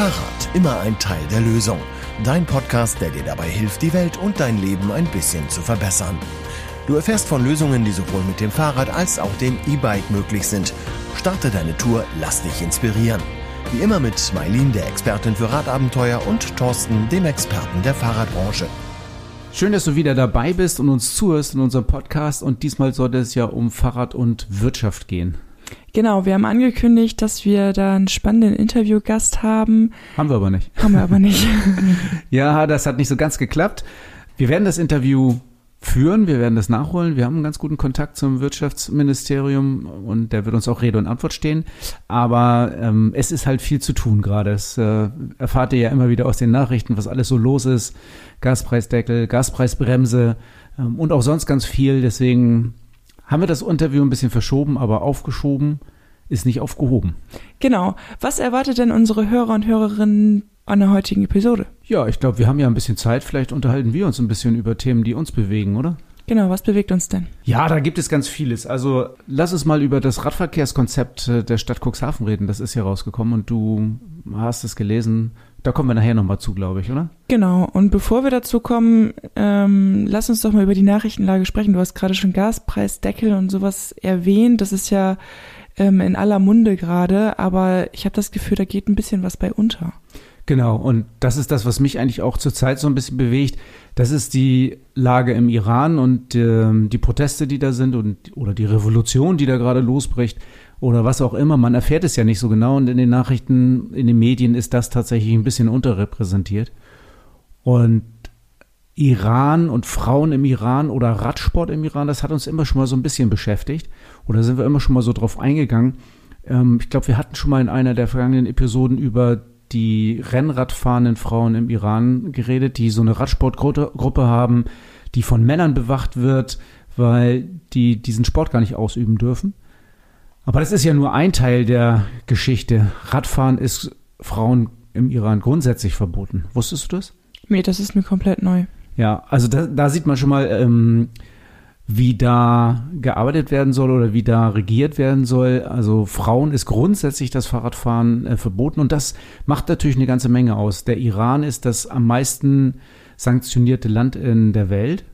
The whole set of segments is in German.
Fahrrad, immer ein Teil der Lösung. Dein Podcast, der dir dabei hilft, die Welt und dein Leben ein bisschen zu verbessern. Du erfährst von Lösungen, die sowohl mit dem Fahrrad als auch dem E-Bike möglich sind. Starte deine Tour, lass dich inspirieren. Wie immer mit Mailin, der Expertin für Radabenteuer, und Thorsten, dem Experten der Fahrradbranche. Schön, dass du wieder dabei bist und uns zuhörst in unserem Podcast. Und diesmal sollte es ja um Fahrrad und Wirtschaft gehen. Genau, wir haben angekündigt, dass wir da einen spannenden Interviewgast haben. Haben wir aber nicht. Haben wir aber nicht. ja, das hat nicht so ganz geklappt. Wir werden das Interview führen, wir werden das nachholen. Wir haben einen ganz guten Kontakt zum Wirtschaftsministerium und der wird uns auch Rede und Antwort stehen. Aber ähm, es ist halt viel zu tun gerade. Es äh, erfahrt ihr ja immer wieder aus den Nachrichten, was alles so los ist. Gaspreisdeckel, Gaspreisbremse ähm, und auch sonst ganz viel. Deswegen haben wir das Interview ein bisschen verschoben, aber aufgeschoben ist nicht aufgehoben. Genau. Was erwartet denn unsere Hörer und Hörerinnen an der heutigen Episode? Ja, ich glaube, wir haben ja ein bisschen Zeit. Vielleicht unterhalten wir uns ein bisschen über Themen, die uns bewegen, oder? Genau, was bewegt uns denn? Ja, da gibt es ganz vieles. Also lass uns mal über das Radverkehrskonzept äh, der Stadt Cuxhaven reden. Das ist hier rausgekommen und du hast es gelesen. Da kommen wir nachher nochmal zu, glaube ich, oder? Genau. Und bevor wir dazu kommen, ähm, lass uns doch mal über die Nachrichtenlage sprechen. Du hast gerade schon Gaspreisdeckel und sowas erwähnt. Das ist ja ähm, in aller Munde gerade, aber ich habe das Gefühl, da geht ein bisschen was bei unter. Genau, und das ist das, was mich eigentlich auch zurzeit so ein bisschen bewegt. Das ist die Lage im Iran und ähm, die Proteste, die da sind und oder die Revolution, die da gerade losbricht oder was auch immer. Man erfährt es ja nicht so genau und in den Nachrichten, in den Medien ist das tatsächlich ein bisschen unterrepräsentiert. Und Iran und Frauen im Iran oder Radsport im Iran, das hat uns immer schon mal so ein bisschen beschäftigt oder sind wir immer schon mal so drauf eingegangen. Ähm, ich glaube, wir hatten schon mal in einer der vergangenen Episoden über die Rennradfahrenden Frauen im Iran geredet, die so eine Radsportgruppe haben, die von Männern bewacht wird, weil die diesen Sport gar nicht ausüben dürfen. Aber das ist ja nur ein Teil der Geschichte. Radfahren ist Frauen im Iran grundsätzlich verboten. Wusstest du das? Nee, das ist mir komplett neu. Ja, also da, da sieht man schon mal, ähm, wie da gearbeitet werden soll oder wie da regiert werden soll. Also Frauen ist grundsätzlich das Fahrradfahren äh, verboten und das macht natürlich eine ganze Menge aus. Der Iran ist das am meisten sanktionierte Land in der Welt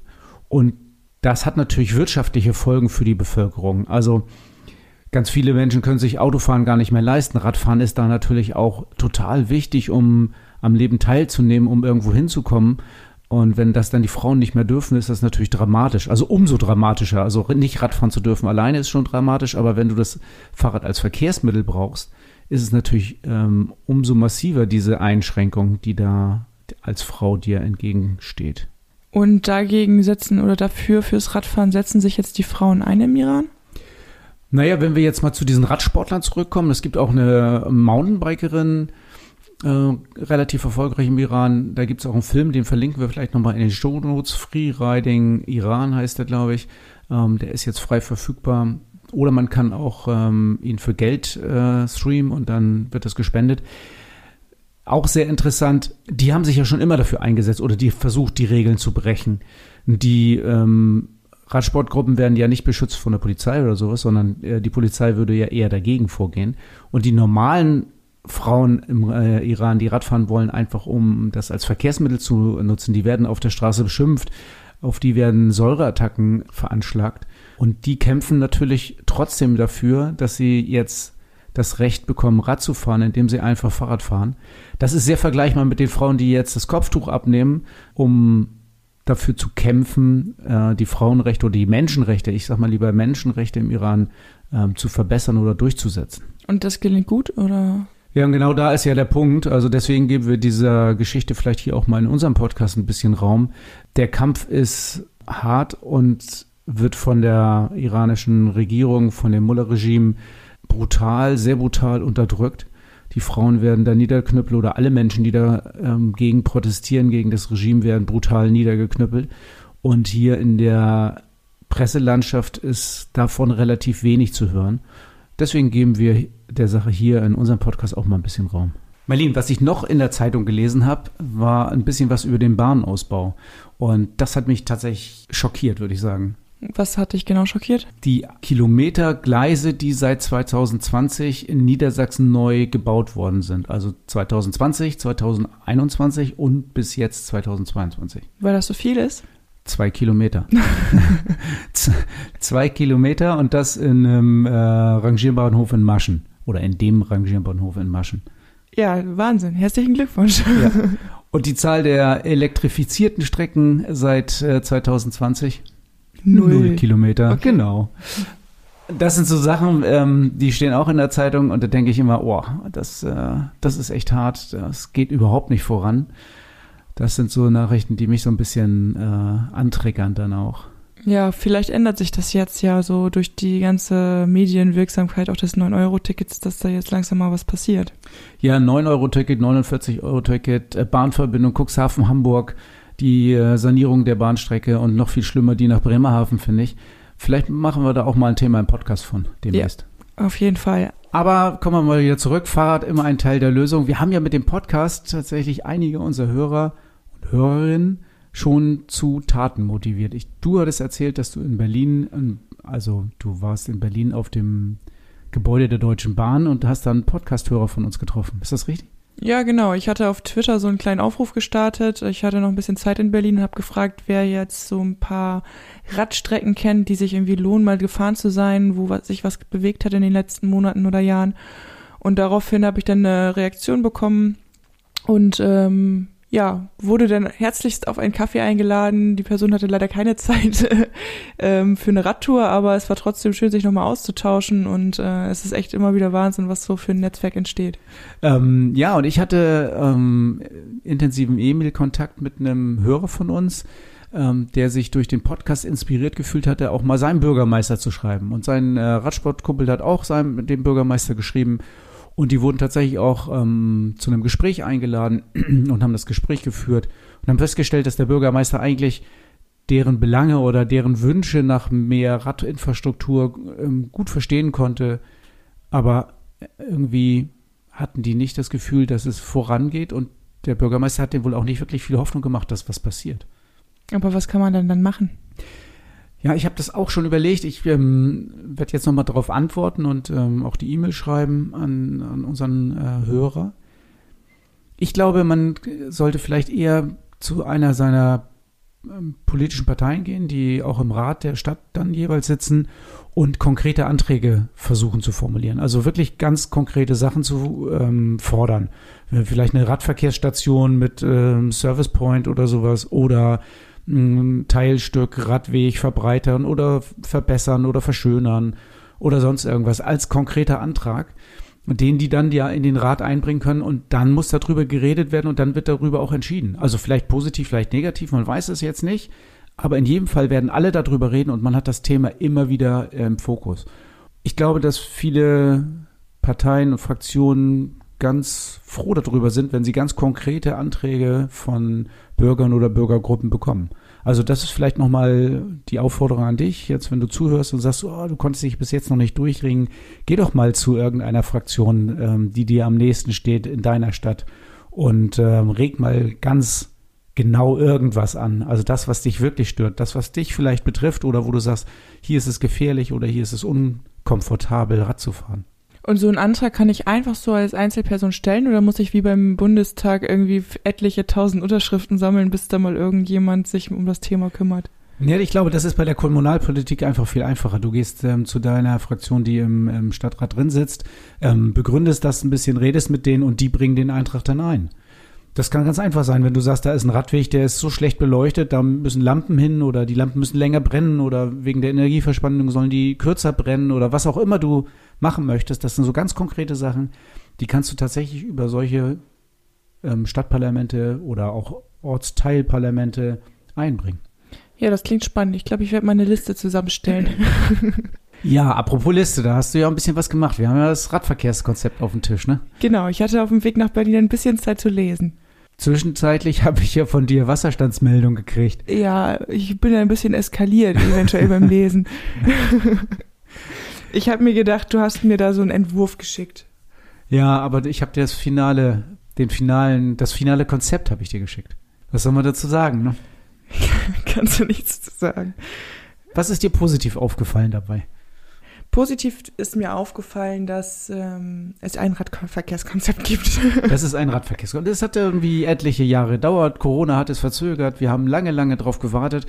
und das hat natürlich wirtschaftliche Folgen für die Bevölkerung. Also Ganz viele Menschen können sich Autofahren gar nicht mehr leisten. Radfahren ist da natürlich auch total wichtig, um am Leben teilzunehmen, um irgendwo hinzukommen. Und wenn das dann die Frauen nicht mehr dürfen, ist das natürlich dramatisch. Also umso dramatischer. Also nicht Radfahren zu dürfen alleine ist schon dramatisch, aber wenn du das Fahrrad als Verkehrsmittel brauchst, ist es natürlich ähm, umso massiver diese Einschränkung, die da als Frau dir entgegensteht. Und dagegen setzen oder dafür fürs Radfahren setzen sich jetzt die Frauen ein im Iran? Naja, wenn wir jetzt mal zu diesen Radsportlern zurückkommen, es gibt auch eine Mountainbikerin, äh, relativ erfolgreich im Iran. Da gibt es auch einen Film, den verlinken wir vielleicht nochmal in den Show Notes. Freeriding Iran heißt der, glaube ich. Ähm, der ist jetzt frei verfügbar. Oder man kann auch ähm, ihn für Geld äh, streamen und dann wird das gespendet. Auch sehr interessant, die haben sich ja schon immer dafür eingesetzt oder die versucht, die Regeln zu brechen. Die ähm, Radsportgruppen werden ja nicht beschützt von der Polizei oder sowas, sondern äh, die Polizei würde ja eher dagegen vorgehen. Und die normalen Frauen im äh, Iran, die Radfahren wollen, einfach um das als Verkehrsmittel zu nutzen, die werden auf der Straße beschimpft, auf die werden Säureattacken veranschlagt. Und die kämpfen natürlich trotzdem dafür, dass sie jetzt das Recht bekommen, Rad zu fahren, indem sie einfach Fahrrad fahren. Das ist sehr vergleichbar mit den Frauen, die jetzt das Kopftuch abnehmen, um dafür zu kämpfen, äh, die Frauenrechte oder die Menschenrechte, ich sag mal lieber Menschenrechte im Iran äh, zu verbessern oder durchzusetzen. Und das gelingt gut, oder? Ja, und genau da ist ja der Punkt. Also deswegen geben wir dieser Geschichte vielleicht hier auch mal in unserem Podcast ein bisschen Raum. Der Kampf ist hart und wird von der iranischen Regierung, von dem Mullah-Regime brutal, sehr brutal unterdrückt. Die Frauen werden da niederknüppelt oder alle Menschen, die da ähm, gegen protestieren, gegen das Regime, werden brutal niedergeknüppelt. Und hier in der Presselandschaft ist davon relativ wenig zu hören. Deswegen geben wir der Sache hier in unserem Podcast auch mal ein bisschen Raum. Marlene, was ich noch in der Zeitung gelesen habe, war ein bisschen was über den Bahnausbau. Und das hat mich tatsächlich schockiert, würde ich sagen. Was hat dich genau schockiert? Die Kilometergleise, die seit 2020 in Niedersachsen neu gebaut worden sind. Also 2020, 2021 und bis jetzt 2022. Weil das so viel ist? Zwei Kilometer. Zwei Kilometer und das in einem äh, Rangierbahnhof in Maschen. Oder in dem Rangierbahnhof in Maschen. Ja, Wahnsinn. Herzlichen Glückwunsch. Ja. Und die Zahl der elektrifizierten Strecken seit äh, 2020? Null. Null Kilometer. Okay. Genau. Das sind so Sachen, ähm, die stehen auch in der Zeitung und da denke ich immer, oh, das, äh, das ist echt hart, das geht überhaupt nicht voran. Das sind so Nachrichten, die mich so ein bisschen äh, antriggern dann auch. Ja, vielleicht ändert sich das jetzt ja so durch die ganze Medienwirksamkeit auch des 9-Euro-Tickets, dass da jetzt langsam mal was passiert. Ja, 9-Euro-Ticket, 49-Euro-Ticket, äh, Bahnverbindung Cuxhaven-Hamburg, die äh, Sanierung der Bahnstrecke und noch viel schlimmer die nach Bremerhaven, finde ich. Vielleicht machen wir da auch mal ein Thema im Podcast von demnächst. Auf jeden Fall. Aber kommen wir mal wieder zurück. Fahrrad immer ein Teil der Lösung. Wir haben ja mit dem Podcast tatsächlich einige unserer Hörer und Hörerinnen schon zu Taten motiviert. Ich, du hattest erzählt, dass du in Berlin, ähm, also du warst in Berlin auf dem Gebäude der Deutschen Bahn und hast dann Podcast-Hörer von uns getroffen. Ist das richtig? Ja, genau. Ich hatte auf Twitter so einen kleinen Aufruf gestartet. Ich hatte noch ein bisschen Zeit in Berlin und habe gefragt, wer jetzt so ein paar Radstrecken kennt, die sich irgendwie lohnen, mal gefahren zu sein, wo sich was bewegt hat in den letzten Monaten oder Jahren. Und daraufhin habe ich dann eine Reaktion bekommen und ähm, ja, wurde dann herzlichst auf einen Kaffee eingeladen. Die Person hatte leider keine Zeit ähm, für eine Radtour, aber es war trotzdem schön, sich nochmal auszutauschen und äh, es ist echt immer wieder Wahnsinn, was so für ein Netzwerk entsteht. Ähm, ja, und ich hatte ähm, intensiven E-Mail-Kontakt mit einem Hörer von uns, ähm, der sich durch den Podcast inspiriert gefühlt hatte, auch mal seinem Bürgermeister zu schreiben. Und sein äh, Radsportkumpel hat auch seinem, dem Bürgermeister geschrieben. Und die wurden tatsächlich auch ähm, zu einem Gespräch eingeladen und haben das Gespräch geführt und haben festgestellt, dass der Bürgermeister eigentlich deren Belange oder deren Wünsche nach mehr Radinfrastruktur ähm, gut verstehen konnte, aber irgendwie hatten die nicht das Gefühl, dass es vorangeht und der Bürgermeister hat dem wohl auch nicht wirklich viel Hoffnung gemacht, dass was passiert. Aber was kann man denn dann machen? Ja, ich habe das auch schon überlegt. Ich ähm, werde jetzt nochmal darauf antworten und ähm, auch die E-Mail schreiben an, an unseren äh, Hörer. Ich glaube, man sollte vielleicht eher zu einer seiner ähm, politischen Parteien gehen, die auch im Rat der Stadt dann jeweils sitzen und konkrete Anträge versuchen zu formulieren. Also wirklich ganz konkrete Sachen zu ähm, fordern. Äh, Vielleicht eine Radverkehrsstation mit ähm, Service Point oder sowas oder Teilstück Radweg verbreitern oder verbessern oder verschönern oder sonst irgendwas als konkreter Antrag, den die dann ja in den Rat einbringen können und dann muss darüber geredet werden und dann wird darüber auch entschieden. Also vielleicht positiv, vielleicht negativ, man weiß es jetzt nicht, aber in jedem Fall werden alle darüber reden und man hat das Thema immer wieder im Fokus. Ich glaube, dass viele Parteien und Fraktionen ganz froh darüber sind, wenn sie ganz konkrete Anträge von Bürgern oder Bürgergruppen bekommen. Also das ist vielleicht nochmal die Aufforderung an dich, jetzt wenn du zuhörst und sagst, oh, du konntest dich bis jetzt noch nicht durchringen, geh doch mal zu irgendeiner Fraktion, ähm, die dir am nächsten steht in deiner Stadt und ähm, reg mal ganz genau irgendwas an. Also das, was dich wirklich stört, das, was dich vielleicht betrifft oder wo du sagst, hier ist es gefährlich oder hier ist es unkomfortabel, Rad zu fahren. Und so einen Antrag kann ich einfach so als Einzelperson stellen oder muss ich wie beim Bundestag irgendwie etliche tausend Unterschriften sammeln, bis da mal irgendjemand sich um das Thema kümmert? Ja, ich glaube, das ist bei der Kommunalpolitik einfach viel einfacher. Du gehst ähm, zu deiner Fraktion, die im, im Stadtrat drin sitzt, ähm, begründest das ein bisschen, redest mit denen und die bringen den Eintrag dann ein. Das kann ganz einfach sein, wenn du sagst, da ist ein Radweg, der ist so schlecht beleuchtet, da müssen Lampen hin oder die Lampen müssen länger brennen oder wegen der Energieverspannung sollen die kürzer brennen oder was auch immer du machen möchtest. Das sind so ganz konkrete Sachen, die kannst du tatsächlich über solche ähm, Stadtparlamente oder auch Ortsteilparlamente einbringen. Ja, das klingt spannend. Ich glaube, ich werde mal eine Liste zusammenstellen. Ja, apropos Liste, da hast du ja ein bisschen was gemacht. Wir haben ja das Radverkehrskonzept auf dem Tisch, ne? genau, ich hatte auf dem Weg nach Berlin ein bisschen Zeit zu lesen. Zwischenzeitlich habe ich ja von dir Wasserstandsmeldung gekriegt. Ja, ich bin ein bisschen eskaliert, eventuell beim Lesen. ich habe mir gedacht, du hast mir da so einen Entwurf geschickt. Ja, aber ich habe dir das finale, den finalen, das finale Konzept habe ich dir geschickt. Was soll man dazu sagen, ne? Kannst du nichts zu sagen? Was ist dir positiv aufgefallen dabei? Positiv ist mir aufgefallen, dass ähm, es ein Radverkehrskonzept gibt. Das ist ein Radverkehrskonzept. Das hat irgendwie etliche Jahre gedauert. Corona hat es verzögert. Wir haben lange, lange drauf gewartet.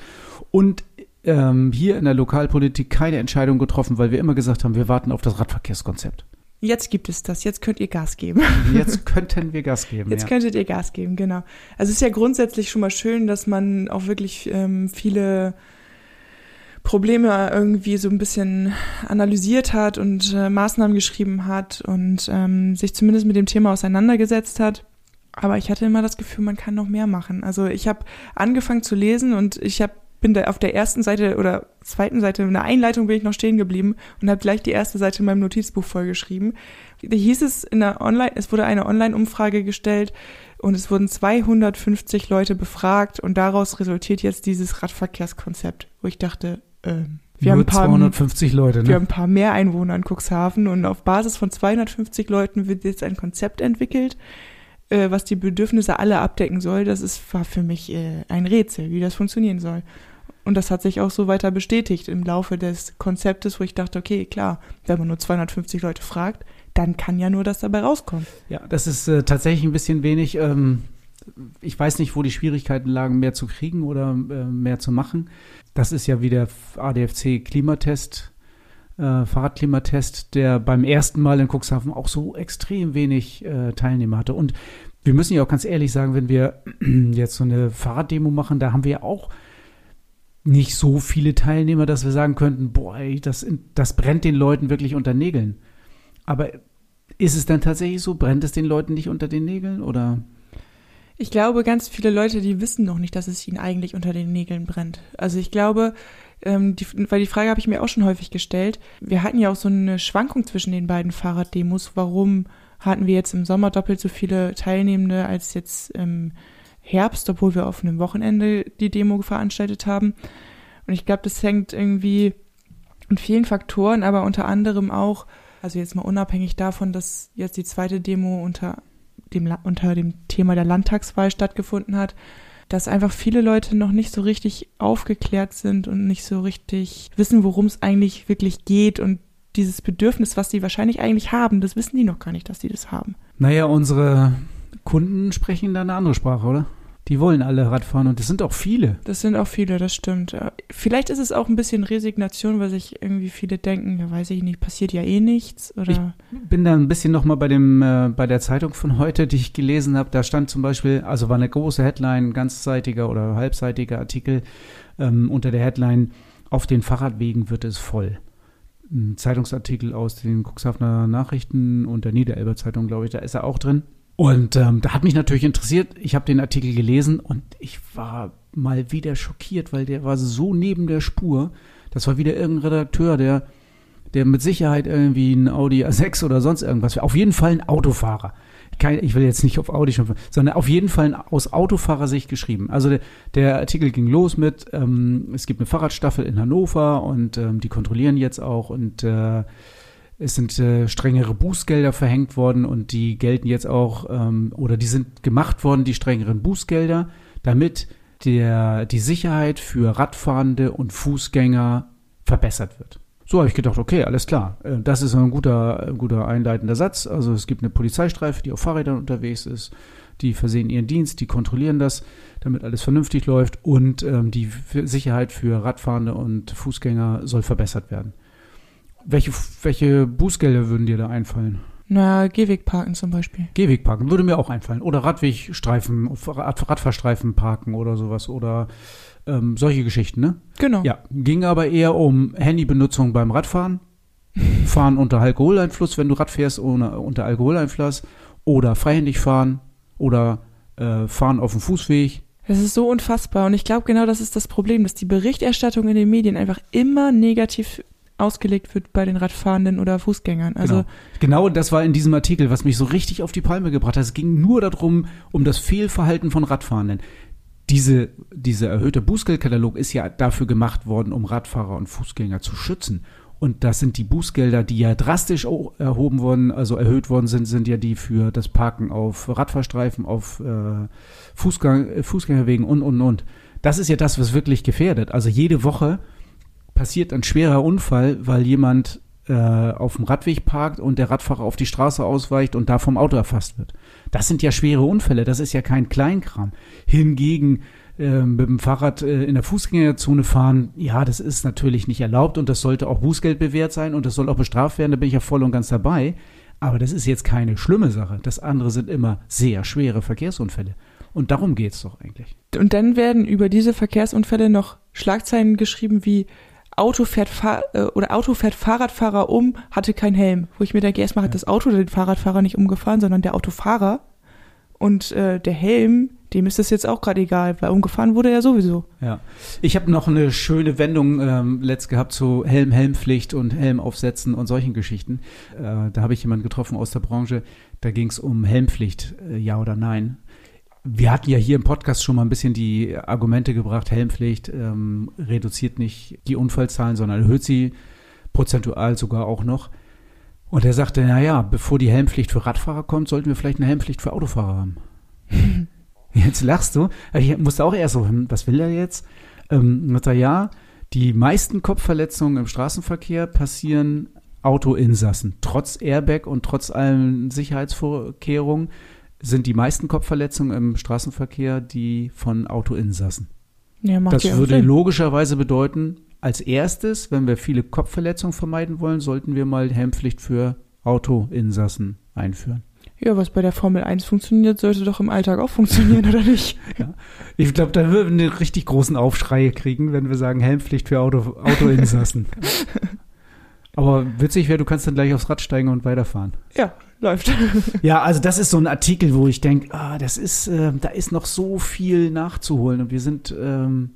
Und ähm, hier in der Lokalpolitik keine Entscheidung getroffen, weil wir immer gesagt haben, wir warten auf das Radverkehrskonzept. Jetzt gibt es das. Jetzt könnt ihr Gas geben. Jetzt könnten wir Gas geben. Jetzt ja. könntet ihr Gas geben, genau. Also es ist ja grundsätzlich schon mal schön, dass man auch wirklich ähm, viele Probleme irgendwie so ein bisschen analysiert hat und äh, Maßnahmen geschrieben hat und ähm, sich zumindest mit dem Thema auseinandergesetzt hat. Aber ich hatte immer das Gefühl, man kann noch mehr machen. Also ich habe angefangen zu lesen und ich habe bin da auf der ersten Seite oder zweiten Seite, in der Einleitung bin ich noch stehen geblieben und habe gleich die erste Seite in meinem Notizbuch vollgeschrieben. Da hieß es in der Online, es wurde eine Online-Umfrage gestellt und es wurden 250 Leute befragt und daraus resultiert jetzt dieses Radverkehrskonzept, wo ich dachte, äh, wir haben, ein paar, 250 Leute, ne? wir haben ein paar mehr Einwohner in Cuxhaven und auf Basis von 250 Leuten wird jetzt ein Konzept entwickelt, äh, was die Bedürfnisse alle abdecken soll. Das ist, war für mich äh, ein Rätsel, wie das funktionieren soll. Und das hat sich auch so weiter bestätigt im Laufe des Konzeptes, wo ich dachte, okay, klar, wenn man nur 250 Leute fragt, dann kann ja nur das dabei rauskommen. Ja, das ist äh, tatsächlich ein bisschen wenig. Ähm, ich weiß nicht, wo die Schwierigkeiten lagen, mehr zu kriegen oder äh, mehr zu machen. Das ist ja wie der ADFC-Klimatest, äh, Fahrradklimatest, der beim ersten Mal in Cuxhaven auch so extrem wenig äh, Teilnehmer hatte. Und wir müssen ja auch ganz ehrlich sagen, wenn wir jetzt so eine Fahrraddemo machen, da haben wir ja auch nicht so viele Teilnehmer, dass wir sagen könnten, boah, das, das brennt den Leuten wirklich unter Nägeln. Aber ist es dann tatsächlich so? Brennt es den Leuten nicht unter den Nägeln oder? Ich glaube, ganz viele Leute, die wissen noch nicht, dass es ihnen eigentlich unter den Nägeln brennt. Also ich glaube, ähm, die, weil die Frage habe ich mir auch schon häufig gestellt. Wir hatten ja auch so eine Schwankung zwischen den beiden Fahrraddemos. Warum hatten wir jetzt im Sommer doppelt so viele Teilnehmende als jetzt im Herbst, obwohl wir auf einem Wochenende die Demo veranstaltet haben. Und ich glaube, das hängt irgendwie mit vielen Faktoren, aber unter anderem auch, also jetzt mal unabhängig davon, dass jetzt die zweite Demo unter dem, unter dem Thema der Landtagswahl stattgefunden hat, dass einfach viele Leute noch nicht so richtig aufgeklärt sind und nicht so richtig wissen, worum es eigentlich wirklich geht und dieses Bedürfnis, was sie wahrscheinlich eigentlich haben, das wissen die noch gar nicht, dass sie das haben. Naja, unsere Kunden sprechen da eine andere Sprache, oder? Die wollen alle Radfahren und das sind auch viele. Das sind auch viele, das stimmt. Vielleicht ist es auch ein bisschen Resignation, weil sich irgendwie viele denken, ja weiß ich nicht, passiert ja eh nichts. Oder ich bin da ein bisschen nochmal bei dem, äh, bei der Zeitung von heute, die ich gelesen habe. Da stand zum Beispiel, also war eine große Headline, ganzseitiger oder halbseitiger Artikel ähm, unter der Headline, auf den Fahrradwegen wird es voll. Ein Zeitungsartikel aus den Cuxhavener Nachrichten und der Niederelber Zeitung, glaube ich, da ist er auch drin. Und ähm, da hat mich natürlich interessiert, ich habe den Artikel gelesen und ich war mal wieder schockiert, weil der war so neben der Spur. Das war wieder irgendein Redakteur, der, der mit Sicherheit irgendwie ein Audi A6 oder sonst irgendwas, auf jeden Fall ein Autofahrer. Kein, ich will jetzt nicht auf Audi schon, sondern auf jeden Fall aus Autofahrersicht geschrieben. Also der, der Artikel ging los mit, ähm, es gibt eine Fahrradstaffel in Hannover und ähm, die kontrollieren jetzt auch und äh, es sind äh, strengere Bußgelder verhängt worden und die gelten jetzt auch, ähm, oder die sind gemacht worden, die strengeren Bußgelder, damit der, die Sicherheit für Radfahrende und Fußgänger verbessert wird. So habe ich gedacht, okay, alles klar. Äh, das ist ein guter, guter einleitender Satz. Also es gibt eine Polizeistreife, die auf Fahrrädern unterwegs ist. Die versehen ihren Dienst, die kontrollieren das, damit alles vernünftig läuft und ähm, die Sicherheit für Radfahrende und Fußgänger soll verbessert werden. Welche, welche Bußgelder würden dir da einfallen? Na, Gehwegparken zum Beispiel. Gehwegparken würde mir auch einfallen. Oder Radwegstreifen, Rad, Radfahrstreifen parken oder sowas. Oder ähm, solche Geschichten, ne? Genau. Ja, ging aber eher um Handybenutzung beim Radfahren. fahren unter Alkoholeinfluss, wenn du Rad fährst ohne, unter Alkoholeinfluss. Oder freihändig fahren. Oder äh, fahren auf dem Fußweg. Das ist so unfassbar. Und ich glaube, genau das ist das Problem, dass die Berichterstattung in den Medien einfach immer negativ ausgelegt wird bei den Radfahrenden oder Fußgängern. Also genau. genau das war in diesem Artikel, was mich so richtig auf die Palme gebracht hat. Es ging nur darum, um das Fehlverhalten von Radfahrenden. Diese, dieser erhöhte Bußgeldkatalog ist ja dafür gemacht worden, um Radfahrer und Fußgänger zu schützen. Und das sind die Bußgelder, die ja drastisch erhoben worden, also erhöht worden sind, sind ja die für das Parken auf Radfahrstreifen, auf äh, Fußgang, Fußgängerwegen und, und, und. Das ist ja das, was wirklich gefährdet. Also jede Woche passiert ein schwerer Unfall, weil jemand äh, auf dem Radweg parkt und der Radfahrer auf die Straße ausweicht und da vom Auto erfasst wird. Das sind ja schwere Unfälle, das ist ja kein Kleinkram. Hingegen äh, mit dem Fahrrad äh, in der Fußgängerzone fahren, ja, das ist natürlich nicht erlaubt und das sollte auch Bußgeld bewährt sein und das soll auch bestraft werden, da bin ich ja voll und ganz dabei. Aber das ist jetzt keine schlimme Sache. Das andere sind immer sehr schwere Verkehrsunfälle. Und darum geht's doch eigentlich. Und dann werden über diese Verkehrsunfälle noch Schlagzeilen geschrieben wie Auto fährt Fahr äh, oder Auto fährt Fahrradfahrer um, hatte keinen Helm. Wo ich mir denke, erstmal hat das Auto den Fahrradfahrer nicht umgefahren, sondern der Autofahrer. Und äh, der Helm, dem ist das jetzt auch gerade egal, weil umgefahren wurde er sowieso. Ja. Ich habe noch eine schöne Wendung ähm, letzt gehabt zu Helm, Helmpflicht und Helm aufsetzen und solchen Geschichten. Äh, da habe ich jemanden getroffen aus der Branche, da ging es um Helmpflicht, äh, ja oder nein. Wir hatten ja hier im Podcast schon mal ein bisschen die Argumente gebracht, Helmpflicht ähm, reduziert nicht die Unfallzahlen, sondern erhöht sie prozentual sogar auch noch. Und er sagte, naja, bevor die Helmpflicht für Radfahrer kommt, sollten wir vielleicht eine Helmpflicht für Autofahrer haben. jetzt lachst du. Ich musste auch erst so, hm, was will er jetzt? Ähm, sagt er, ja, die meisten Kopfverletzungen im Straßenverkehr passieren Autoinsassen. Trotz Airbag und trotz allen Sicherheitsvorkehrungen sind die meisten Kopfverletzungen im Straßenverkehr die von Autoinsassen. Ja, macht Das ja würde Sinn. logischerweise bedeuten, als erstes, wenn wir viele Kopfverletzungen vermeiden wollen, sollten wir mal Helmpflicht für Autoinsassen einführen. Ja, was bei der Formel 1 funktioniert, sollte doch im Alltag auch funktionieren, oder nicht? Ich glaube, da würden wir einen richtig großen Aufschrei kriegen, wenn wir sagen Helmpflicht für Auto, Autoinsassen. Aber witzig wäre, du kannst dann gleich aufs Rad steigen und weiterfahren. Ja, läuft. Ja, also das ist so ein Artikel, wo ich denke, ah, das ist, äh, da ist noch so viel nachzuholen und wir sind, ähm,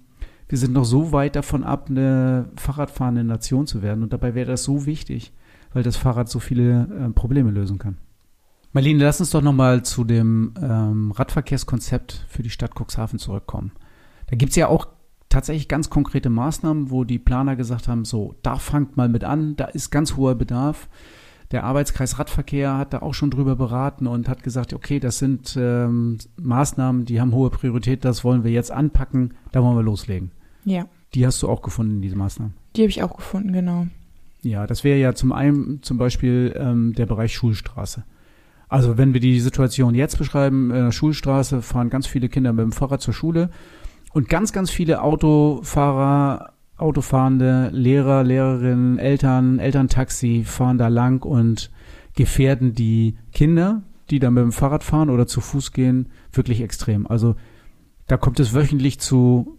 wir sind noch so weit davon ab, eine Fahrradfahrende Nation zu werden und dabei wäre das so wichtig, weil das Fahrrad so viele äh, Probleme lösen kann. Marlene, lass uns doch nochmal zu dem ähm, Radverkehrskonzept für die Stadt Cuxhaven zurückkommen. Da gibt's ja auch tatsächlich ganz konkrete Maßnahmen, wo die Planer gesagt haben, so, da fangt mal mit an, da ist ganz hoher Bedarf. Der Arbeitskreis Radverkehr hat da auch schon drüber beraten und hat gesagt, okay, das sind ähm, Maßnahmen, die haben hohe Priorität, das wollen wir jetzt anpacken, da wollen wir loslegen. Ja, Die hast du auch gefunden, diese Maßnahmen. die habe ich auch gefunden, genau. Ja, das wäre ja zum einen zum Beispiel ähm, der Bereich Schulstraße. Also wenn wir die Situation jetzt beschreiben, in der Schulstraße fahren ganz viele Kinder mit dem Fahrrad zur Schule und ganz, ganz viele Autofahrer, Autofahrende, Lehrer, Lehrerinnen, Eltern, Elterntaxi fahren da lang und gefährden die Kinder, die da mit dem Fahrrad fahren oder zu Fuß gehen, wirklich extrem. Also da kommt es wöchentlich zu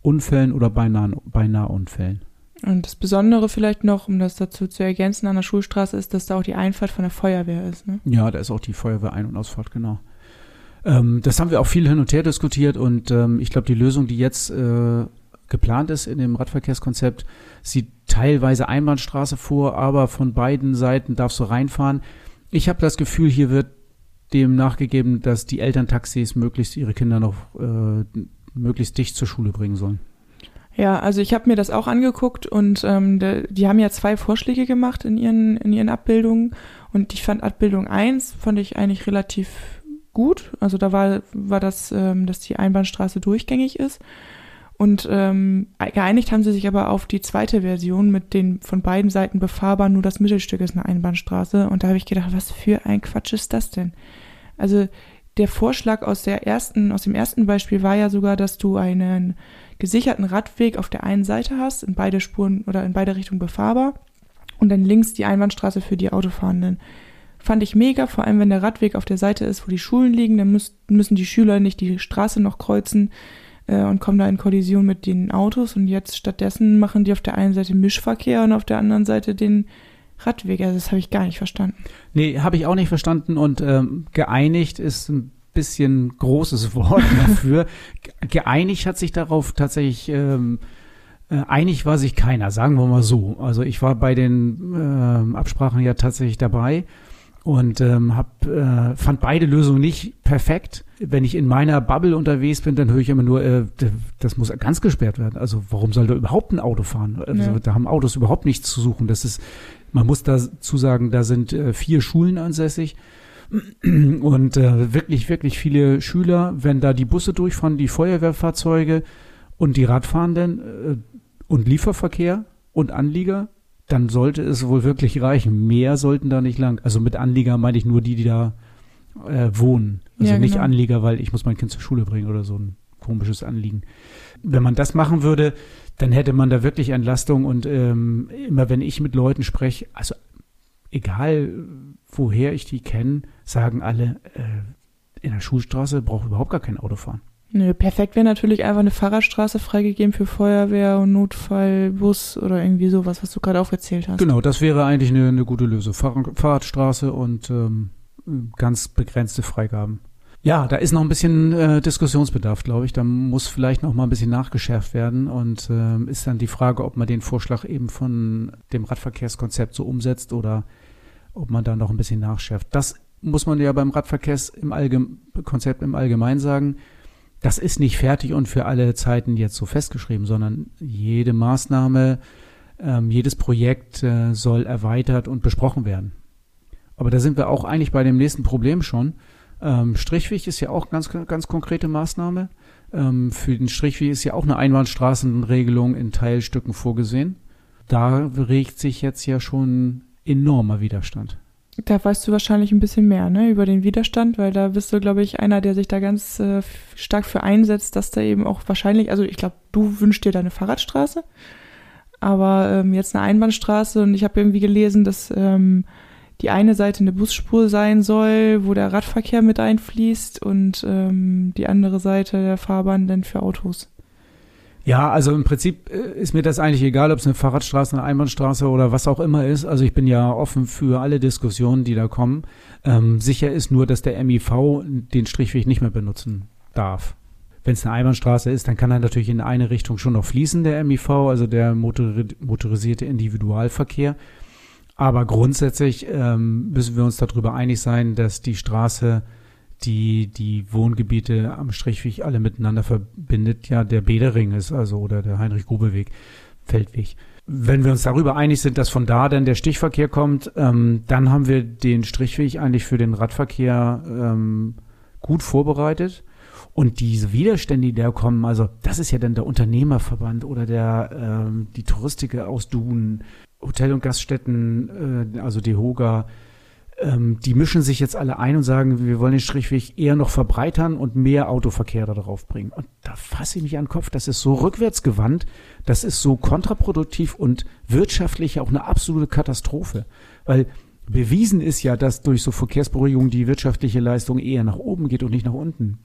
Unfällen oder beinahe, beinahe Unfällen. Und das Besondere vielleicht noch, um das dazu zu ergänzen, an der Schulstraße ist, dass da auch die Einfahrt von der Feuerwehr ist. Ne? Ja, da ist auch die Feuerwehr Ein- und Ausfahrt, genau. Ähm, das haben wir auch viel hin und her diskutiert und ähm, ich glaube, die Lösung, die jetzt äh, geplant ist in dem Radverkehrskonzept, sieht teilweise Einbahnstraße vor, aber von beiden Seiten darfst du reinfahren. Ich habe das Gefühl, hier wird dem nachgegeben, dass die Elterntaxis möglichst ihre Kinder noch äh, möglichst dicht zur Schule bringen sollen. Ja, also ich habe mir das auch angeguckt und ähm, de, die haben ja zwei Vorschläge gemacht in ihren, in ihren Abbildungen und ich fand Abbildung 1 fand ich eigentlich relativ gut. Also da war, war das, ähm, dass die Einbahnstraße durchgängig ist. Und ähm, geeinigt haben sie sich aber auf die zweite Version mit den von beiden Seiten befahrbar, nur das Mittelstück ist eine Einbahnstraße. Und da habe ich gedacht, was für ein Quatsch ist das denn? Also der Vorschlag aus der ersten, aus dem ersten Beispiel war ja sogar, dass du einen gesicherten Radweg auf der einen Seite hast, in beide Spuren oder in beide Richtungen befahrbar und dann links die Einbahnstraße für die Autofahrenden. Fand ich mega, vor allem wenn der Radweg auf der Seite ist, wo die Schulen liegen, dann müssen, müssen die Schüler nicht die Straße noch kreuzen äh, und kommen da in Kollision mit den Autos und jetzt stattdessen machen die auf der einen Seite Mischverkehr und auf der anderen Seite den Radweg. Also das habe ich gar nicht verstanden. Nee, habe ich auch nicht verstanden und ähm, geeinigt ist ein bisschen großes Wort dafür. geeinigt hat sich darauf tatsächlich, ähm, äh, einig war sich keiner, sagen wir mal so. Also ich war bei den ähm, Absprachen ja tatsächlich dabei und ähm, hab, äh, fand beide Lösungen nicht perfekt. Wenn ich in meiner Bubble unterwegs bin, dann höre ich immer nur, äh, das muss ganz gesperrt werden. Also warum soll da überhaupt ein Auto fahren? Also, Ja. Da haben Autos überhaupt nichts zu suchen. Das ist, man muss dazu sagen, da sind äh, vier Schulen ansässig und äh, wirklich, wirklich viele Schüler, wenn da die Busse durchfahren, die Feuerwehrfahrzeuge und die Radfahrenden äh, und Lieferverkehr, und Anlieger, dann sollte es wohl wirklich reichen. Mehr sollten da nicht lang. Also mit Anlieger meine ich nur die, die da äh, wohnen. Also Ja, nicht genau. Anlieger, weil ich muss mein Kind zur Schule bringen oder so ein komisches Anliegen. Wenn man das machen würde, dann hätte man da wirklich Entlastung und ähm, immer wenn ich mit Leuten spreche, also egal woher ich die kenne, sagen alle, äh, in der Schulstraße braucht überhaupt gar kein Auto fahren. Nö, perfekt wäre natürlich einfach eine Fahrradstraße freigegeben für Feuerwehr und Notfallbus oder irgendwie sowas, was du gerade aufgezählt hast. Genau, das wäre eigentlich eine, eine gute Lösung. Fahr Fahrradstraße und ähm, ganz begrenzte Freigaben. Ja, da ist noch ein bisschen äh, Diskussionsbedarf, glaube ich. Da muss vielleicht noch mal ein bisschen nachgeschärft werden und ähm, ist dann die Frage, ob man den Vorschlag eben von dem Radverkehrskonzept so umsetzt oder ob man da noch ein bisschen nachschärft. Das muss man ja beim Radverkehrs im Allgem Konzept im Allgemeinen sagen. Das ist nicht fertig und für alle Zeiten jetzt so festgeschrieben, sondern jede Maßnahme, ähm, jedes Projekt äh, soll erweitert und besprochen werden. Aber da sind wir auch eigentlich bei dem nächsten Problem schon. Ähm, Strichweg ist ja auch ganz, ganz konkrete Maßnahme. Ähm, für den Strichweg ist ja auch eine Einbahnstraßenregelung in Teilstücken vorgesehen. Da regt sich jetzt ja schon enormer Widerstand. Da weißt du wahrscheinlich ein bisschen mehr, ne, über den Widerstand, weil da bist du, glaube ich, einer, der sich da ganz äh, stark für einsetzt, dass da eben auch wahrscheinlich, also ich glaube, du wünschst dir da eine Fahrradstraße, aber ähm, jetzt eine Einbahnstraße und ich habe irgendwie gelesen, dass ähm, die eine Seite eine Busspur sein soll, wo der Radverkehr mit einfließt und ähm, die andere Seite der Fahrbahn dann für Autos. Ja, also im Prinzip äh, ist mir das eigentlich egal, ob es eine Fahrradstraße, eine Einbahnstraße oder was auch immer ist. Also ich bin ja offen für alle Diskussionen, die da kommen. Ähm, sicher ist nur, dass der MIV den Strichweg nicht mehr benutzen darf. Wenn es eine Einbahnstraße ist, dann kann er natürlich in eine Richtung schon noch fließen, der MIV, also der motori motorisierte Individualverkehr. Aber grundsätzlich ähm, müssen wir uns darüber einig sein, dass die Straße die die Wohngebiete am Strichweg alle miteinander verbindet, ja der Bedering ist, also oder der Heinrich-Grube-Weg, Feldweg. Wenn wir uns darüber einig sind, dass von da dann der Stichverkehr kommt, ähm, dann haben wir den Strichweg eigentlich für den Radverkehr ähm, gut vorbereitet. Und diese Widerstände, die da kommen, also das ist ja dann der Unternehmerverband oder der ähm, die Touristiker aus Dun, Hotel- und Gaststätten, äh, also die Hoga, ähm, die mischen sich jetzt alle ein und sagen, wir wollen den Strichweg eher noch verbreitern und mehr Autoverkehr da drauf bringen. Und da fasse ich mich an den Kopf, das ist so rückwärtsgewandt, das ist so kontraproduktiv und wirtschaftlich auch eine absolute Katastrophe. Weil bewiesen ist ja, dass durch so Verkehrsberuhigung die wirtschaftliche Leistung eher nach oben geht und nicht nach unten.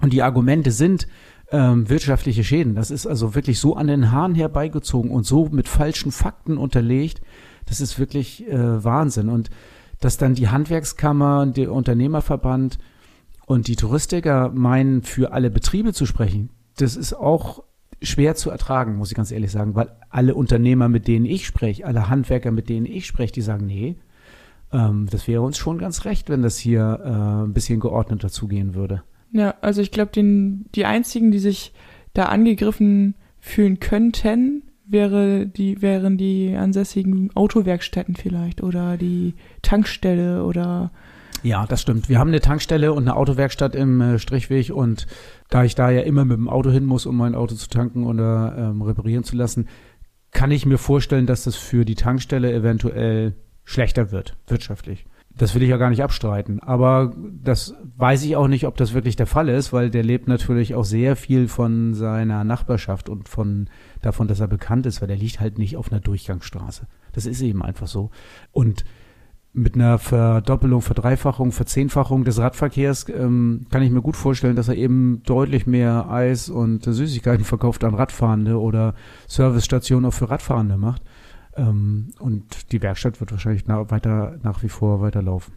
Und die Argumente sind ähm, wirtschaftliche Schäden. Das ist also wirklich so an den Haaren herbeigezogen und so mit falschen Fakten unterlegt. Das ist wirklich äh, Wahnsinn. Und dass dann die Handwerkskammer, der Unternehmerverband und die Touristiker meinen, für alle Betriebe zu sprechen, das ist auch schwer zu ertragen, muss ich ganz ehrlich sagen, weil alle Unternehmer, mit denen ich spreche, alle Handwerker, mit denen ich spreche, die sagen, nee, ähm, das wäre uns schon ganz recht, wenn das hier äh, ein bisschen geordneter zugehen würde. Ja, also ich glaube, die einzigen, die sich da angegriffen fühlen könnten, wäre die wären die ansässigen Autowerkstätten vielleicht oder die Tankstelle oder Ja, das stimmt. Wir haben eine Tankstelle und eine Autowerkstatt im äh, Strichweg und da ich da ja immer mit dem Auto hin muss, um mein Auto zu tanken oder ähm, reparieren zu lassen, kann ich mir vorstellen, dass das für die Tankstelle eventuell schlechter wird, wirtschaftlich. Das will ich ja gar nicht abstreiten. Aber das weiß ich auch nicht, ob das wirklich der Fall ist, weil der lebt natürlich auch sehr viel von seiner Nachbarschaft und von davon, dass er bekannt ist, weil der liegt halt nicht auf einer Durchgangsstraße. Das ist eben einfach so. Und mit einer Verdoppelung, Verdreifachung, Verzehnfachung des Radverkehrs ähm, kann ich mir gut vorstellen, dass er eben deutlich mehr Eis und Süßigkeiten verkauft an Radfahrende oder Servicestationen auch für Radfahrende macht. Ähm, und die Werkstatt wird wahrscheinlich na, weiter nach wie vor weiterlaufen.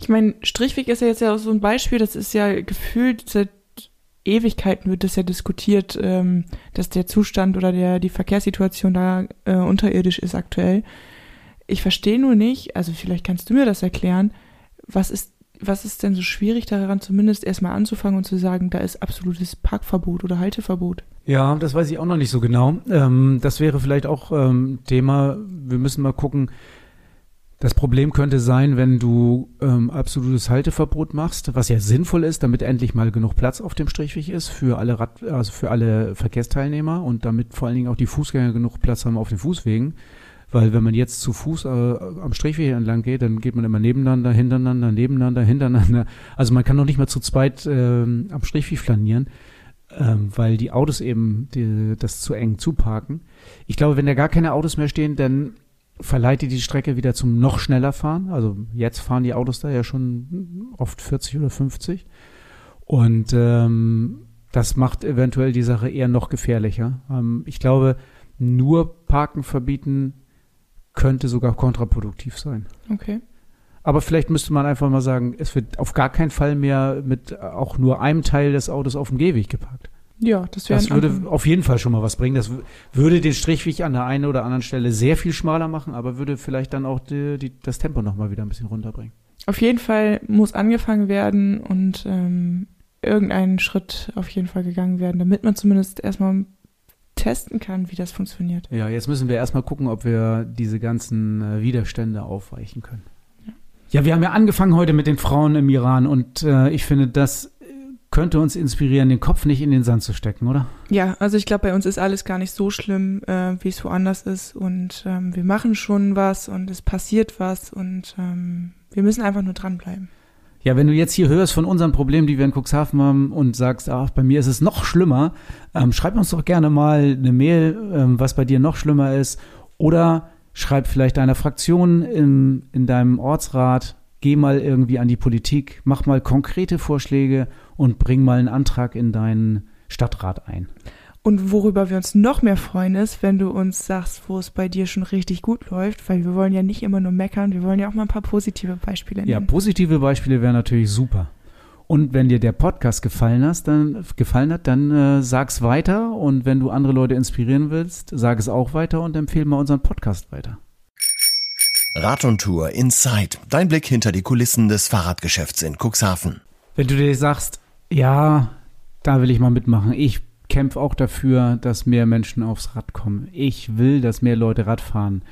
Ich meine, Strichweg ist ja jetzt ja auch so ein Beispiel, das ist ja gefühlt seit Ewigkeiten wird das ja diskutiert, ähm, dass der Zustand oder der die Verkehrssituation da äh, unterirdisch ist aktuell. Ich verstehe nur nicht, also vielleicht kannst du mir das erklären, was ist was ist denn so schwierig daran, zumindest erstmal anzufangen und zu sagen, da ist absolutes Parkverbot oder Halteverbot? Ja, das weiß ich auch noch nicht so genau. Ähm, das wäre vielleicht auch ähm, Thema. Wir müssen mal gucken. Das Problem könnte sein, wenn du ähm, absolutes Halteverbot machst, was ja sinnvoll ist, damit endlich mal genug Platz auf dem Strichweg ist für alle Rad, also für alle Verkehrsteilnehmer und damit vor allen Dingen auch die Fußgänger genug Platz haben auf den Fußwegen. Weil wenn man jetzt zu Fuß äh, am Strichweg entlang geht, dann geht man immer nebeneinander, hintereinander, nebeneinander, hintereinander. Also man kann noch nicht mal zu zweit äh, am Strichweg flanieren, äh, weil die Autos eben die, das zu eng zuparken. Ich glaube, wenn da gar keine Autos mehr stehen, dann verleitet die Strecke wieder zum noch schneller fahren. Also jetzt fahren die Autos da ja schon oft 40 oder 50. Und ähm, das macht eventuell die Sache eher noch gefährlicher. Ähm, ich glaube, nur Parken verbieten könnte sogar kontraproduktiv sein. Okay. Aber vielleicht müsste man einfach mal sagen, es wird auf gar keinen Fall mehr mit auch nur einem Teil des Autos auf dem Gehweg geparkt. Ja, das wäre Das würde auf jeden Fall schon mal was bringen. Das würde den Strichweg an der einen oder anderen Stelle sehr viel schmaler machen, aber würde vielleicht dann auch die, die, das Tempo noch mal wieder ein bisschen runterbringen. Auf jeden Fall muss angefangen werden und ähm, irgendeinen Schritt auf jeden Fall gegangen werden, damit man zumindest erstmal testen kann, wie das funktioniert. Ja, jetzt müssen wir erstmal gucken, ob wir diese ganzen äh, Widerstände aufweichen können. Ja. ja, wir haben ja angefangen heute mit den Frauen im Iran und äh, ich finde, das könnte uns inspirieren, den Kopf nicht in den Sand zu stecken, oder? Ja, also ich glaube, bei uns ist alles gar nicht so schlimm, äh, wie es woanders ist. Und ähm, wir machen schon was und es passiert was und ähm, wir müssen einfach nur dranbleiben. Ja, wenn du jetzt hier hörst von unseren Problemen, die wir in Cuxhaven haben und sagst, ach, bei mir ist es noch schlimmer, ähm, schreib uns doch gerne mal eine Mail, ähm, was bei dir noch schlimmer ist. Oder schreib vielleicht deiner Fraktion in, in deinem Ortsrat, geh mal irgendwie an die Politik, mach mal konkrete Vorschläge und bring mal einen Antrag in deinen Stadtrat ein. Und worüber wir uns noch mehr freuen ist, wenn du uns sagst, wo es bei dir schon richtig gut läuft, weil wir wollen ja nicht immer nur meckern, wir wollen ja auch mal ein paar positive Beispiele nennen. Ja, positive Beispiele wären natürlich super. Und wenn dir der Podcast gefallen, hast, dann, gefallen hat, dann äh, sag's weiter. Und wenn du andere Leute inspirieren willst, sag es auch weiter und empfehle mal unseren Podcast weiter. Rad und Tour Inside. Dein Blick hinter die Kulissen des Fahrradgeschäfts in Cuxhaven. Wenn du dir sagst, ja, da will ich mal mitmachen. Ich kämpfe auch dafür, dass mehr Menschen aufs Rad kommen. Ich will, dass mehr Leute Rad fahren.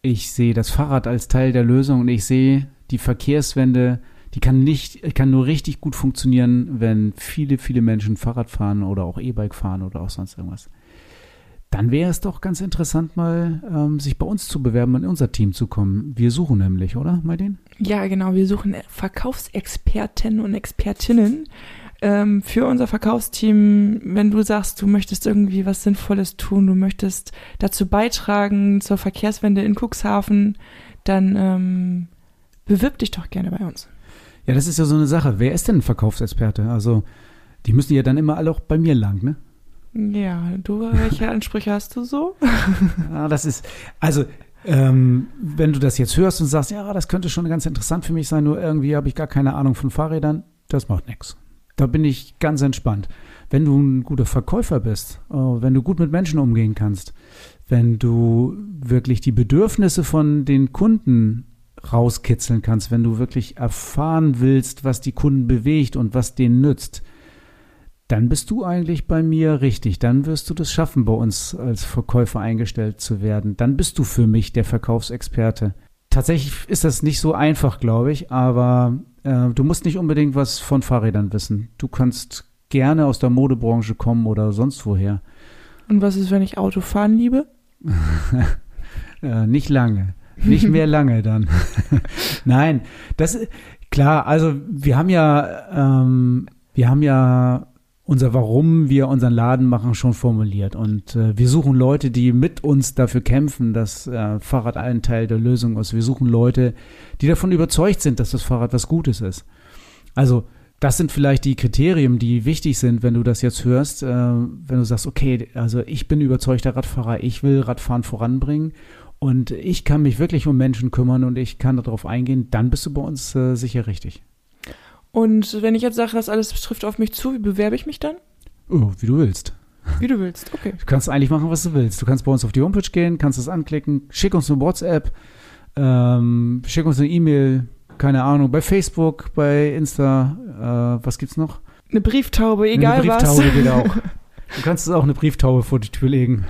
Ich sehe das Fahrrad als Teil der Lösung und ich sehe die Verkehrswende, die kann nicht, kann nur richtig gut funktionieren, wenn viele, viele Menschen Fahrrad fahren oder auch E-Bike fahren oder auch sonst irgendwas. Dann wäre es doch ganz interessant, mal ähm, sich bei uns zu bewerben, in unser Team zu kommen. Wir suchen nämlich, oder, Maidin? Ja, genau. Wir suchen Verkaufsexperten und Expertinnen ähm, für unser Verkaufsteam. Wenn du sagst, du möchtest irgendwie was Sinnvolles tun, du möchtest dazu beitragen zur Verkehrswende in Cuxhaven, dann ähm, bewirb dich doch gerne bei uns. Ja, das ist ja so eine Sache. Wer ist denn ein Verkaufsexperte? Also, die müssen ja dann immer alle auch bei mir lang, ne? Ja, du, welche Ansprüche hast du so? ja, das ist, also, ähm, wenn du das jetzt hörst und sagst, ja, das könnte schon ganz interessant für mich sein, nur irgendwie habe ich gar keine Ahnung von Fahrrädern, das macht nichts. Da bin ich ganz entspannt. Wenn du ein guter Verkäufer bist, oh, wenn du gut mit Menschen umgehen kannst, wenn du wirklich die Bedürfnisse von den Kunden rauskitzeln kannst, wenn du wirklich erfahren willst, was die Kunden bewegt und was denen nützt, dann bist du eigentlich bei mir richtig. Dann wirst du das schaffen, bei uns als Verkäufer eingestellt zu werden. Dann bist du für mich der Verkaufsexperte. Tatsächlich ist das nicht so einfach, glaube ich, aber äh, du musst nicht unbedingt was von Fahrrädern wissen. Du kannst gerne aus der Modebranche kommen oder sonst woher. Und was ist, wenn ich Auto fahren liebe? äh, nicht lange. Nicht mehr lange dann. Nein, das klar, also wir haben ja, ähm, wir haben ja unser Warum wir unseren Laden machen schon formuliert. Und äh, wir suchen Leute, die mit uns dafür kämpfen, dass äh, Fahrrad ein Teil der Lösung ist. Wir suchen Leute, die davon überzeugt sind, dass das Fahrrad was Gutes ist. Also das sind vielleicht die Kriterien, die wichtig sind, wenn du das jetzt hörst, äh, wenn du sagst, okay, also ich bin überzeugter Radfahrer, ich will Radfahren voranbringen und ich kann mich wirklich um Menschen kümmern und ich kann darauf eingehen, dann bist du bei uns äh, sicher richtig. Und wenn ich jetzt sage, das alles trifft auf mich zu, wie bewerbe ich mich dann? Oh, wie du willst. Wie du willst, okay. Du kannst eigentlich machen, was du willst. Du kannst bei uns auf die Homepage gehen, kannst das anklicken, schick uns eine WhatsApp, ähm, schick uns eine E-Mail, keine Ahnung, bei Facebook, bei Insta, äh, was gibt's noch? Eine Brieftaube, egal eine Brieftaube was. Geht auch. Du kannst es auch eine Brieftaube vor die Tür legen.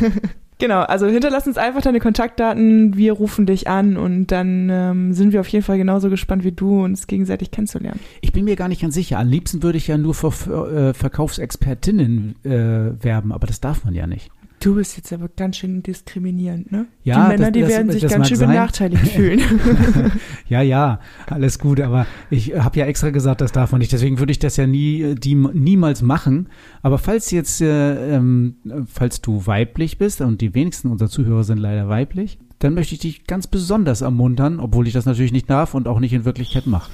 Genau, also hinterlass uns einfach deine Kontaktdaten, wir rufen dich an und dann ähm, sind wir auf jeden Fall genauso gespannt wie du, uns gegenseitig kennenzulernen. Ich bin mir gar nicht ganz sicher. Am liebsten würde ich ja nur für äh, Verkaufsexpertinnen äh, werben, aber das darf man ja nicht. Du bist jetzt aber ganz schön diskriminierend, ne? Ja, die Männer, das- die das- werden sich das ganz mag schön sein. benachteiligt fühlen. Ja, ja, alles gut, aber ich habe ja extra gesagt, das darf man nicht. Deswegen würde ich das ja nie, äh, die, niemals machen. Aber falls jetzt, äh, ähm, falls du weiblich bist und die wenigsten unserer Zuhörer sind leider weiblich, dann möchte ich dich ganz besonders ermuntern, obwohl ich das natürlich nicht darf und auch nicht in Wirklichkeit mache.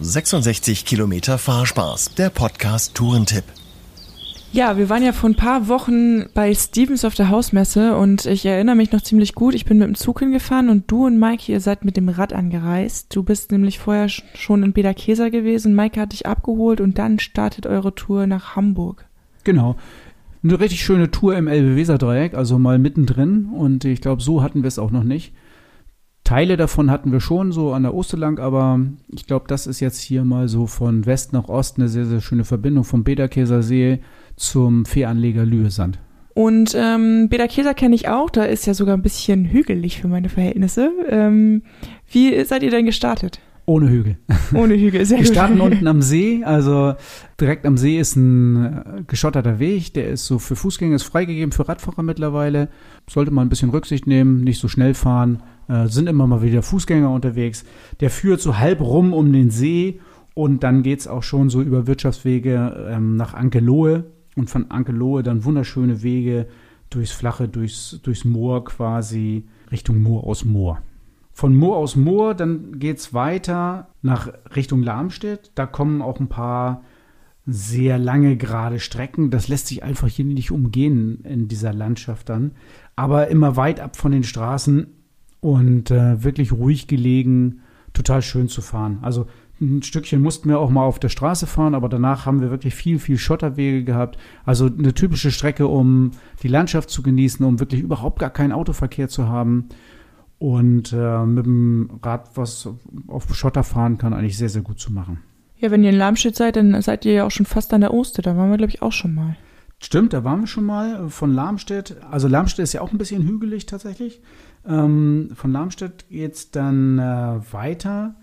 66 Kilometer Fahrspaß, der Podcast Tourentipp. Ja, wir waren ja vor ein paar Wochen bei Stevens auf der Hausmesse und ich erinnere mich noch ziemlich gut. Ich bin mit dem Zug hingefahren und du und Maike, ihr seid mit dem Rad angereist. Du bist nämlich vorher sch- schon in Beda-Kesa gewesen. Maike hat dich abgeholt und dann startet eure Tour nach Hamburg. Genau. Eine richtig schöne Tour im Elbe-Weser-Dreieck, also mal mittendrin. Und ich glaube, so hatten wir es auch noch nicht. Teile davon hatten wir schon so an der Oste lang, aber ich glaube, das ist jetzt hier mal so von West nach Ost eine sehr, sehr schöne Verbindung vom Bederkäser See zum Fähranleger Lüesand. Und ähm, Beda-Kesa kenne ich auch. Da ist ja sogar ein bisschen hügelig für meine Verhältnisse. Ähm, wie seid ihr denn gestartet? Ohne Hügel. Ohne Hügel, sehr Wir gut. starten unten am See, also direkt am See ist ein äh, geschotterter Weg, der ist so für Fußgänger, ist freigegeben für Radfahrer mittlerweile. Sollte man ein bisschen Rücksicht nehmen, nicht so schnell fahren, äh, sind immer mal wieder Fußgänger unterwegs. Der führt so halb rum um den See und dann geht's auch schon so über Wirtschaftswege ähm, nach Ankelohe und von Ankelohe dann wunderschöne Wege durchs Flache, durchs, durchs Moor quasi Richtung Moor aus Moor. Von Moor aus Moor, dann geht's weiter nach Richtung Lamstedt. Da kommen auch ein paar sehr lange gerade Strecken. Das lässt sich einfach hier nicht umgehen in dieser Landschaft dann. Aber immer weit ab von den Straßen und äh, wirklich ruhig gelegen, total schön zu fahren. Also ein Stückchen mussten wir auch mal auf der Straße fahren, aber danach haben wir wirklich viel, viel Schotterwege gehabt. Also eine typische Strecke, um die Landschaft zu genießen, um wirklich überhaupt gar keinen Autoverkehr zu haben. Und äh, mit dem Rad, was auf Schotter fahren kann, eigentlich sehr, sehr gut zu machen. Ja, wenn ihr in Lamstedt seid, dann seid ihr ja auch schon fast an der Oste. Da waren wir, glaube ich, auch schon mal. Stimmt, da waren wir schon mal äh, von Lamstedt. Also Lamstedt ist ja auch ein bisschen hügelig tatsächlich. Ähm, von Lamstedt geht's dann äh, weiter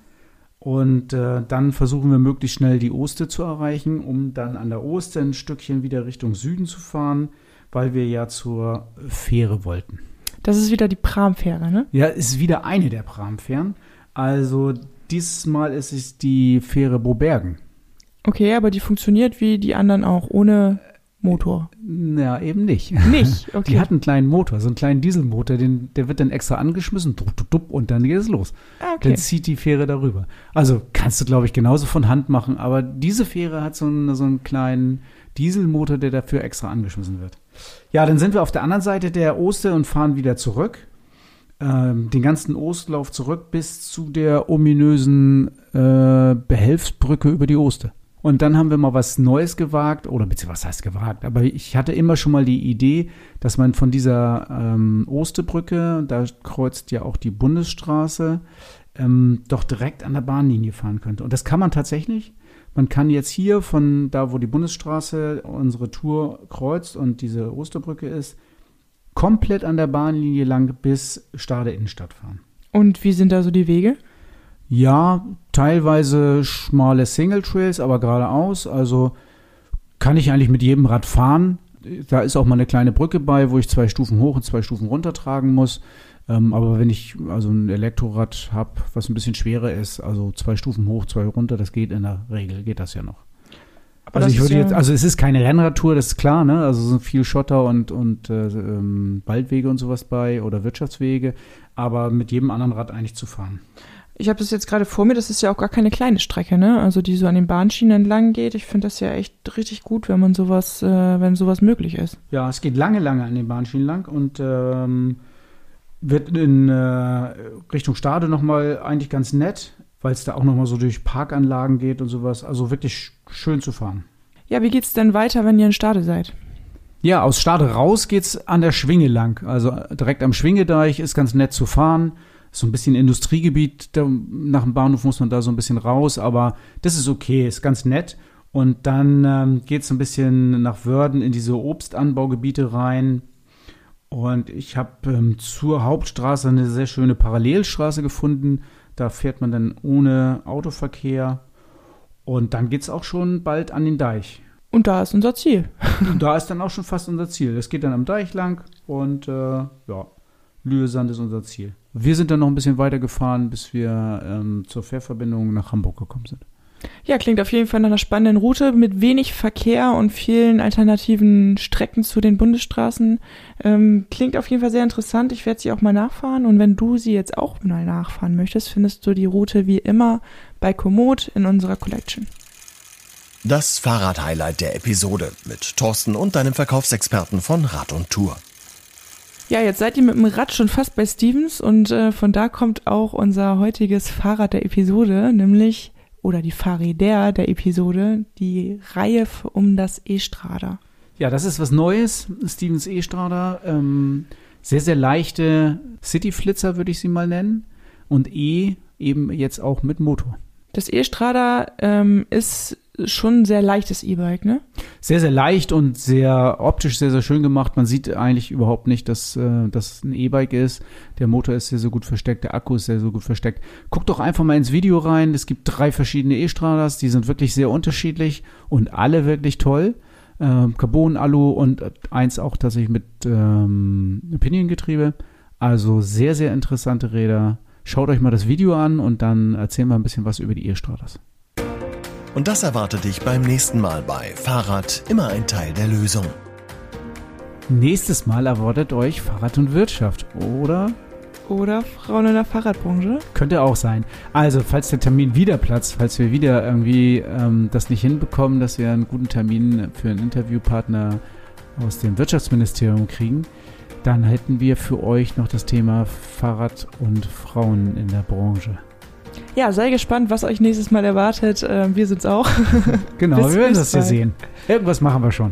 und äh, dann versuchen wir möglichst schnell die Oste zu erreichen, um dann an der Oste ein Stückchen wieder Richtung Süden zu fahren, weil wir ja zur Fähre wollten. Das ist wieder die Pramfähre, ne? Ja, ist wieder eine der Pramfähren. Also dieses Mal ist es die Fähre Bobergen. Okay, aber die funktioniert wie die anderen auch, ohne Motor. Ja, eben nicht. Nicht? Okay. Die hat einen kleinen Motor, so einen kleinen Dieselmotor, den, der wird dann extra angeschmissen, dup, dup, dup, und dann geht es los. ah, okay. Dann zieht die Fähre darüber. Also kannst du, glaube ich, genauso von Hand machen, aber diese Fähre hat so einen, so einen kleinen Dieselmotor, der dafür extra angeschmissen wird. Ja, dann sind wir auf der anderen Seite der Oste und fahren wieder zurück. Ähm, den ganzen Ostlauf zurück bis zu der ominösen äh, Behelfsbrücke über die Oste. Und dann haben wir mal was Neues gewagt, oder beziehungsweise was heißt gewagt, aber ich hatte immer schon mal die Idee, dass man von dieser ähm, Ostebrücke, da kreuzt ja auch die Bundesstraße, ähm, doch direkt an der Bahnlinie fahren könnte. Und das kann man tatsächlich. Man kann jetzt hier von da, wo die Bundesstraße unsere Tour kreuzt und diese Osterbrücke ist, komplett an der Bahnlinie lang bis Stade Innenstadt fahren. Und wie sind da so die Wege? Ja, teilweise schmale Single Trails, aber geradeaus. Also kann ich eigentlich mit jedem Rad fahren. Da ist auch mal eine kleine Brücke bei, wo ich zwei Stufen hoch und zwei Stufen runter tragen muss. Ähm, aber wenn ich also ein Elektrorad habe, was ein bisschen schwerer ist, also zwei Stufen hoch, zwei runter, das geht in der Regel, geht das ja noch. Aber also ich würde ja- jetzt, also es ist keine Rennradtour, das ist klar, ne? Also es sind viel Schotter und, und äh, ähm, Waldwege und sowas bei oder Wirtschaftswege, aber mit jedem anderen Rad eigentlich zu fahren. Ich habe das jetzt gerade vor mir, das ist ja auch gar keine kleine Strecke, ne? Also die so an den Bahnschienen entlang geht. Ich finde das ja echt richtig gut, wenn man sowas, äh, wenn sowas möglich ist. Ja, es geht lange, lange an den Bahnschienen lang und ähm, wird in äh, Richtung Stade nochmal eigentlich ganz nett, weil es da auch nochmal so durch Parkanlagen geht und sowas. Also wirklich sch- schön zu fahren. Ja, wie geht's denn weiter, wenn ihr in Stade seid? Ja, aus Stade raus geht's an der Schwinge lang. Also direkt am Schwingedeich ist ganz nett zu fahren. So ein bisschen Industriegebiet, da, nach dem Bahnhof muss man da so ein bisschen raus, aber das ist okay, ist ganz nett. Und dann ähm, geht's ein bisschen nach Wörden in diese Obstanbaugebiete rein. Und ich habe ähm, zur Hauptstraße eine sehr schöne Parallelstraße gefunden. Da fährt man dann ohne Autoverkehr. Und dann geht es auch schon bald an den Deich. Und da ist unser Ziel. Und da ist dann auch schon fast unser Ziel. Es geht dann am Deich lang und äh, ja, Lühesand ist unser Ziel. Wir sind dann noch ein bisschen weiter gefahren, bis wir ähm, zur Fährverbindung nach Hamburg gekommen sind. Ja, klingt auf jeden Fall nach einer spannenden Route mit wenig Verkehr und vielen alternativen Strecken zu den Bundesstraßen. Ähm, klingt auf jeden Fall sehr interessant. Ich werde sie auch mal nachfahren. Und wenn du sie jetzt auch mal nachfahren möchtest, findest du die Route wie immer bei Komoot in unserer Collection. Das Fahrrad-Highlight der Episode mit Thorsten und deinem Verkaufsexperten von Rad und Tour. Ja, jetzt seid ihr mit dem Rad schon fast bei Stevens und äh, von da kommt auch unser heutiges Fahrrad der Episode, nämlich oder die Fahrräder der Episode, die Reihe um das E-Strada. Ja, das ist was Neues, Stevens E-Strada. Ähm, sehr, sehr leichte City-Flitzer würde ich sie mal nennen. Und E eben jetzt auch mit Motor. Das E-Strada ähm, ist schon ein sehr leichtes E-Bike, ne? Sehr, sehr leicht und sehr optisch sehr, sehr schön gemacht. Man sieht eigentlich überhaupt nicht, dass äh, das ein E-Bike ist. Der Motor ist sehr, sehr gut versteckt, der Akku ist sehr, sehr gut versteckt. Guckt doch einfach mal ins Video rein. Es gibt drei verschiedene E-Stradas, die sind wirklich sehr unterschiedlich und alle wirklich toll. Ähm, Carbon, Alu und eins auch tatsächlich mit ähm, Piniengetriebe. Also sehr, sehr interessante Räder. Schaut euch mal das Video an und dann erzählen wir ein bisschen was über die E-Stradas. Und das erwartet dich beim nächsten Mal bei Fahrrad immer ein Teil der Lösung. Nächstes Mal erwartet euch Fahrrad und Wirtschaft, oder? Oder Frauen in der Fahrradbranche. Könnte auch sein. Also, falls der Termin wieder platzt, falls wir wieder irgendwie ähm, das nicht hinbekommen, dass wir einen guten Termin für einen Interviewpartner aus dem Wirtschaftsministerium kriegen, dann hätten wir für euch noch das Thema Fahrrad und Frauen in der Branche. Ja, sei gespannt, was euch nächstes Mal erwartet. Äh, wir sind's auch. genau, wir werden das hier sehen. Irgendwas machen wir schon.